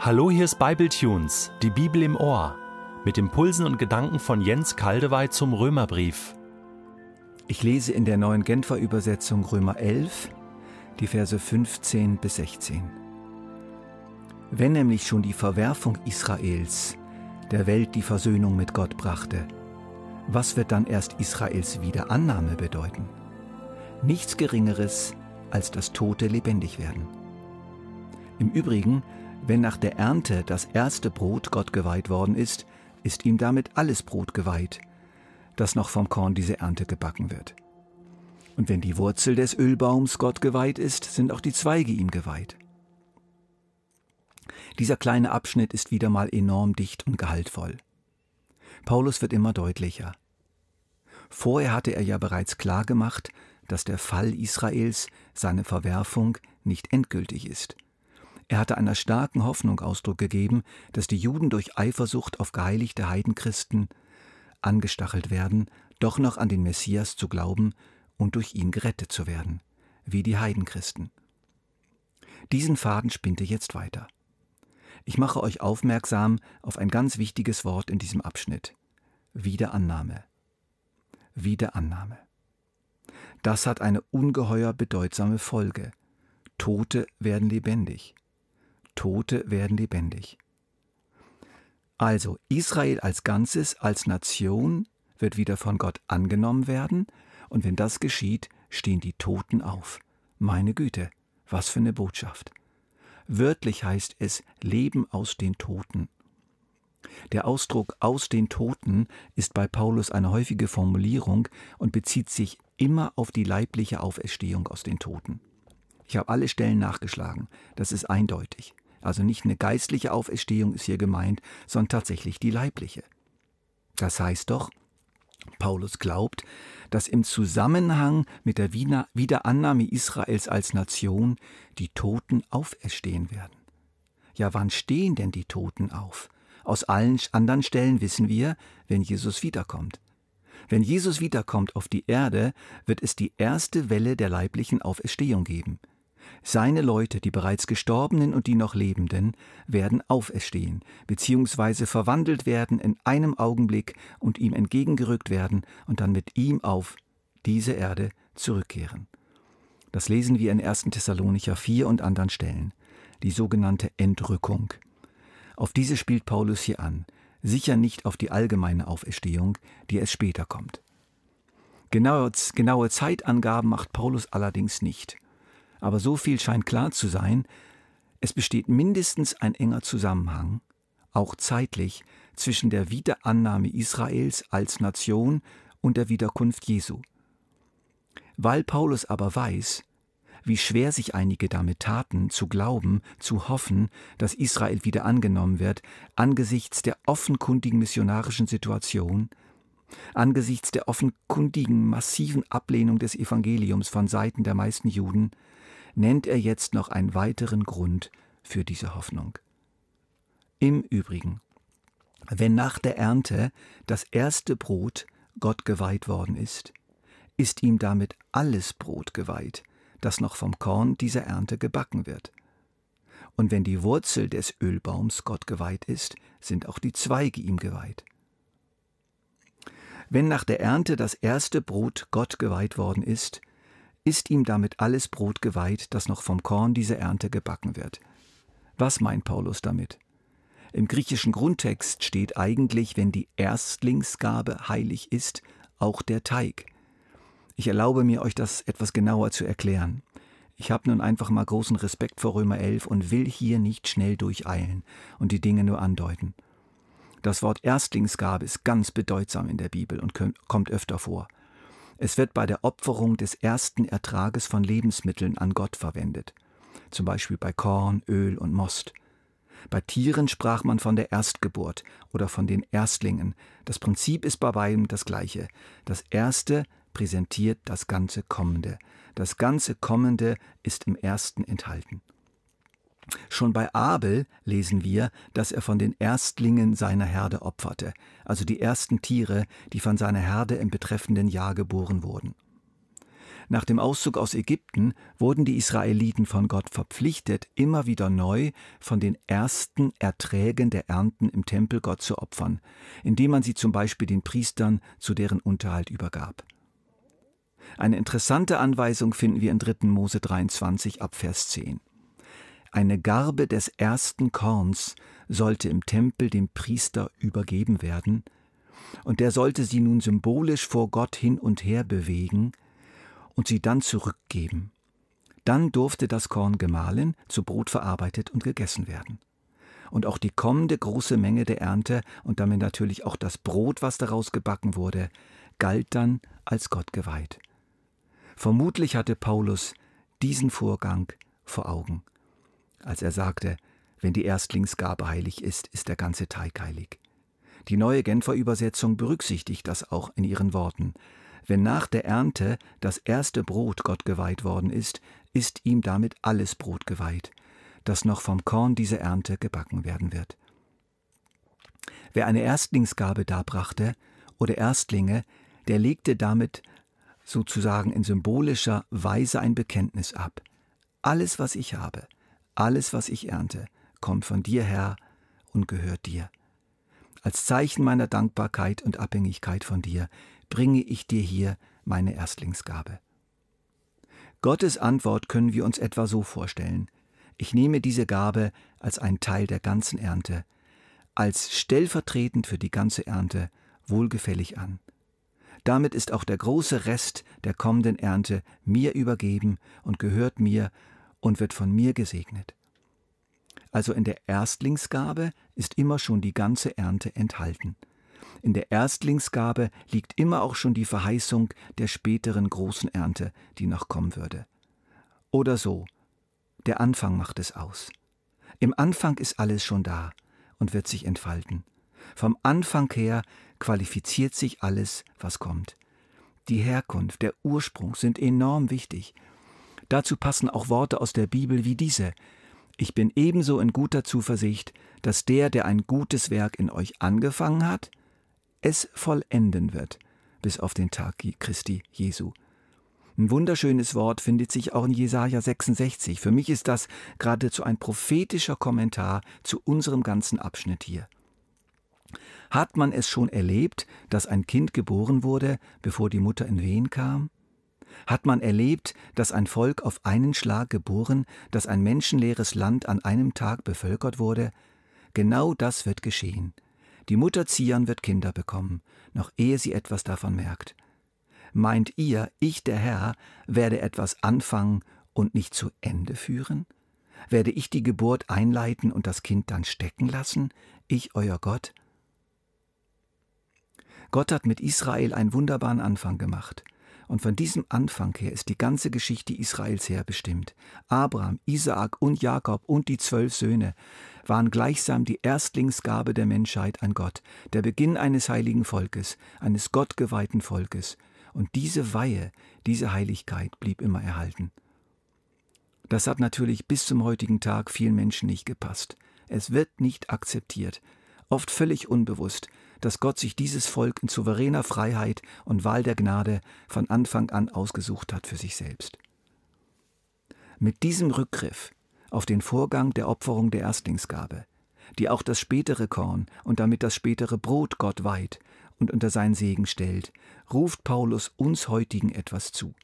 Hallo, hier ist Bibletunes, die Bibel im Ohr, mit Impulsen und Gedanken von Jens Kaldewey zum Römerbrief. Ich lese in der neuen Genfer Übersetzung Römer 11, die Verse 15 bis 16. Wenn nämlich schon die Verwerfung Israels der Welt die Versöhnung mit Gott brachte, was wird dann erst Israels Wiederannahme bedeuten? Nichts Geringeres, als das Tote lebendig werden. Im Übrigen, wenn nach der Ernte das erste Brot Gott geweiht worden ist, ist ihm damit alles Brot geweiht, das noch vom Korn dieser Ernte gebacken wird. Und wenn die Wurzel des Ölbaums Gott geweiht ist, sind auch die Zweige ihm geweiht. Dieser kleine Abschnitt ist wieder mal enorm dicht und gehaltvoll. Paulus wird immer deutlicher. Vorher hatte er ja bereits klar gemacht, dass der Fall Israels, seine Verwerfung, nicht endgültig ist. Er hatte einer starken Hoffnung Ausdruck gegeben, dass die Juden durch Eifersucht auf geheiligte Heidenchristen angestachelt werden, doch noch an den Messias zu glauben und durch ihn gerettet zu werden, wie die Heidenchristen. Diesen Faden spinnt er jetzt weiter. Ich mache euch aufmerksam auf ein ganz wichtiges Wort in diesem Abschnitt. Wiederannahme. Wiederannahme. Das hat eine ungeheuer bedeutsame Folge. Tote werden lebendig. Tote werden lebendig. Also Israel als Ganzes, als Nation wird wieder von Gott angenommen werden, und wenn das geschieht, stehen die Toten auf. Meine Güte, was für eine Botschaft. Wörtlich heißt es Leben aus den Toten. Der Ausdruck aus den Toten ist bei Paulus eine häufige Formulierung und bezieht sich immer auf die leibliche Auferstehung aus den Toten. Ich habe alle Stellen nachgeschlagen, das ist eindeutig. Also nicht eine geistliche Auferstehung ist hier gemeint, sondern tatsächlich die leibliche. Das heißt doch, Paulus glaubt, dass im Zusammenhang mit der Wiederannahme Israels als Nation die Toten auferstehen werden. Ja, wann stehen denn die Toten auf? Aus allen anderen Stellen wissen wir, wenn Jesus wiederkommt. Wenn Jesus wiederkommt auf die Erde, wird es die erste Welle der leiblichen Auferstehung geben. Seine Leute, die bereits Gestorbenen und die noch Lebenden, werden auferstehen, beziehungsweise verwandelt werden in einem Augenblick und ihm entgegengerückt werden und dann mit ihm auf diese Erde zurückkehren. Das lesen wir in 1. Thessalonicher 4 und anderen Stellen, die sogenannte Entrückung. Auf diese spielt Paulus hier an, sicher nicht auf die allgemeine Auferstehung, die es später kommt. Genaue, genaue Zeitangaben macht Paulus allerdings nicht aber so viel scheint klar zu sein, es besteht mindestens ein enger Zusammenhang, auch zeitlich, zwischen der Wiederannahme Israels als Nation und der Wiederkunft Jesu. Weil Paulus aber weiß, wie schwer sich einige damit taten, zu glauben, zu hoffen, dass Israel wieder angenommen wird, angesichts der offenkundigen missionarischen Situation, angesichts der offenkundigen massiven Ablehnung des Evangeliums von Seiten der meisten Juden, nennt er jetzt noch einen weiteren Grund für diese Hoffnung. Im Übrigen, wenn nach der Ernte das erste Brot Gott geweiht worden ist, ist ihm damit alles Brot geweiht, das noch vom Korn dieser Ernte gebacken wird. Und wenn die Wurzel des Ölbaums Gott geweiht ist, sind auch die Zweige ihm geweiht. Wenn nach der Ernte das erste Brot Gott geweiht worden ist, ist ihm damit alles Brot geweiht, das noch vom Korn dieser Ernte gebacken wird. Was meint Paulus damit? Im griechischen Grundtext steht eigentlich, wenn die Erstlingsgabe heilig ist, auch der Teig. Ich erlaube mir, euch das etwas genauer zu erklären. Ich habe nun einfach mal großen Respekt vor Römer 11 und will hier nicht schnell durcheilen und die Dinge nur andeuten. Das Wort Erstlingsgabe ist ganz bedeutsam in der Bibel und kommt öfter vor. Es wird bei der Opferung des ersten Ertrages von Lebensmitteln an Gott verwendet, zum Beispiel bei Korn, Öl und Most. Bei Tieren sprach man von der Erstgeburt oder von den Erstlingen. Das Prinzip ist bei beidem das gleiche. Das Erste präsentiert das ganze Kommende. Das ganze Kommende ist im Ersten enthalten. Schon bei Abel lesen wir, dass er von den Erstlingen seiner Herde opferte, also die ersten Tiere, die von seiner Herde im betreffenden Jahr geboren wurden. Nach dem Auszug aus Ägypten wurden die Israeliten von Gott verpflichtet, immer wieder neu von den ersten Erträgen der Ernten im Tempel Gott zu opfern, indem man sie zum Beispiel den Priestern zu deren Unterhalt übergab. Eine interessante Anweisung finden wir in 3. Mose 23 ab Vers 10. Eine Garbe des ersten Korns sollte im Tempel dem Priester übergeben werden, und der sollte sie nun symbolisch vor Gott hin und her bewegen und sie dann zurückgeben. Dann durfte das Korn gemahlen, zu Brot verarbeitet und gegessen werden. Und auch die kommende große Menge der Ernte und damit natürlich auch das Brot, was daraus gebacken wurde, galt dann als Gott geweiht. Vermutlich hatte Paulus diesen Vorgang vor Augen, als er sagte, wenn die Erstlingsgabe heilig ist, ist der ganze Teig heilig. Die neue Genfer Übersetzung berücksichtigt das auch in ihren Worten. Wenn nach der Ernte das erste Brot Gott geweiht worden ist, ist ihm damit alles Brot geweiht, das noch vom Korn dieser Ernte gebacken werden wird. Wer eine Erstlingsgabe darbrachte oder Erstlinge, der legte damit sozusagen in symbolischer Weise ein Bekenntnis ab. Alles, was ich habe, alles, was ich ernte, kommt von dir her und gehört dir. Als Zeichen meiner Dankbarkeit und Abhängigkeit von dir bringe ich dir hier meine Erstlingsgabe. Gottes Antwort können wir uns etwa so vorstellen. Ich nehme diese Gabe als einen Teil der ganzen Ernte, als stellvertretend für die ganze Ernte, wohlgefällig an. Damit ist auch der große Rest der kommenden Ernte mir übergeben und gehört mir und wird von mir gesegnet. Also in der Erstlingsgabe ist immer schon die ganze Ernte enthalten. In der Erstlingsgabe liegt immer auch schon die Verheißung der späteren großen Ernte, die noch kommen würde. Oder so, der Anfang macht es aus. Im Anfang ist alles schon da und wird sich entfalten. Vom Anfang her qualifiziert sich alles, was kommt. Die Herkunft, der Ursprung sind enorm wichtig. Dazu passen auch Worte aus der Bibel wie diese. Ich bin ebenso in guter Zuversicht, dass der, der ein gutes Werk in euch angefangen hat, es vollenden wird, bis auf den Tag Christi Jesu. Ein wunderschönes Wort findet sich auch in Jesaja 66. Für mich ist das geradezu ein prophetischer Kommentar zu unserem ganzen Abschnitt hier. Hat man es schon erlebt, dass ein Kind geboren wurde, bevor die Mutter in Wehen kam? Hat man erlebt, dass ein Volk auf einen Schlag geboren, dass ein menschenleeres Land an einem Tag bevölkert wurde? Genau das wird geschehen. Die Mutter Zion wird Kinder bekommen, noch ehe sie etwas davon merkt. Meint ihr, ich der Herr werde etwas anfangen und nicht zu Ende führen? Werde ich die Geburt einleiten und das Kind dann stecken lassen, ich euer Gott? Gott hat mit Israel einen wunderbaren Anfang gemacht. Und von diesem Anfang her ist die ganze Geschichte Israels her bestimmt. Abraham, Isaak und Jakob und die zwölf Söhne waren gleichsam die Erstlingsgabe der Menschheit an Gott, der Beginn eines heiligen Volkes, eines gottgeweihten Volkes. Und diese Weihe, diese Heiligkeit blieb immer erhalten. Das hat natürlich bis zum heutigen Tag vielen Menschen nicht gepasst. Es wird nicht akzeptiert, oft völlig unbewusst, dass Gott sich dieses Volk in souveräner Freiheit und Wahl der Gnade von Anfang an ausgesucht hat für sich selbst. Mit diesem Rückgriff auf den Vorgang der Opferung der Erstlingsgabe, die auch das spätere Korn und damit das spätere Brot Gott weiht und unter seinen Segen stellt, ruft Paulus uns heutigen etwas zu.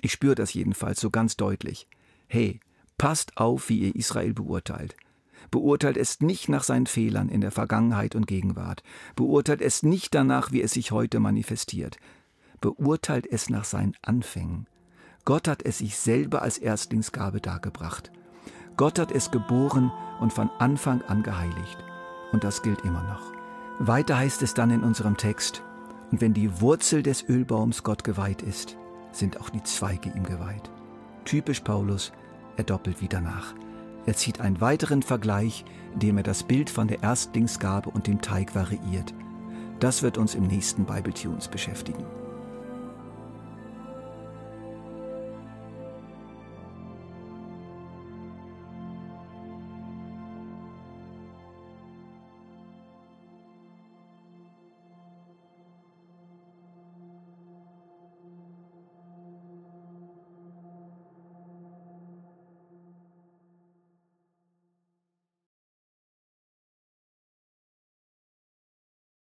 Ich spüre das jedenfalls so ganz deutlich. Hey, passt auf, wie ihr Israel beurteilt. Beurteilt es nicht nach seinen Fehlern in der Vergangenheit und Gegenwart. Beurteilt es nicht danach, wie es sich heute manifestiert. Beurteilt es nach seinen Anfängen. Gott hat es sich selber als Erstlingsgabe dargebracht. Gott hat es geboren und von Anfang an geheiligt. Und das gilt immer noch. Weiter heißt es dann in unserem Text, und wenn die Wurzel des Ölbaums Gott geweiht ist, sind auch die Zweige ihm geweiht. Typisch Paulus, er doppelt wieder nach. Er zieht einen weiteren Vergleich, indem er das Bild von der Erstlingsgabe und dem Teig variiert. Das wird uns im nächsten Bible Tunes beschäftigen.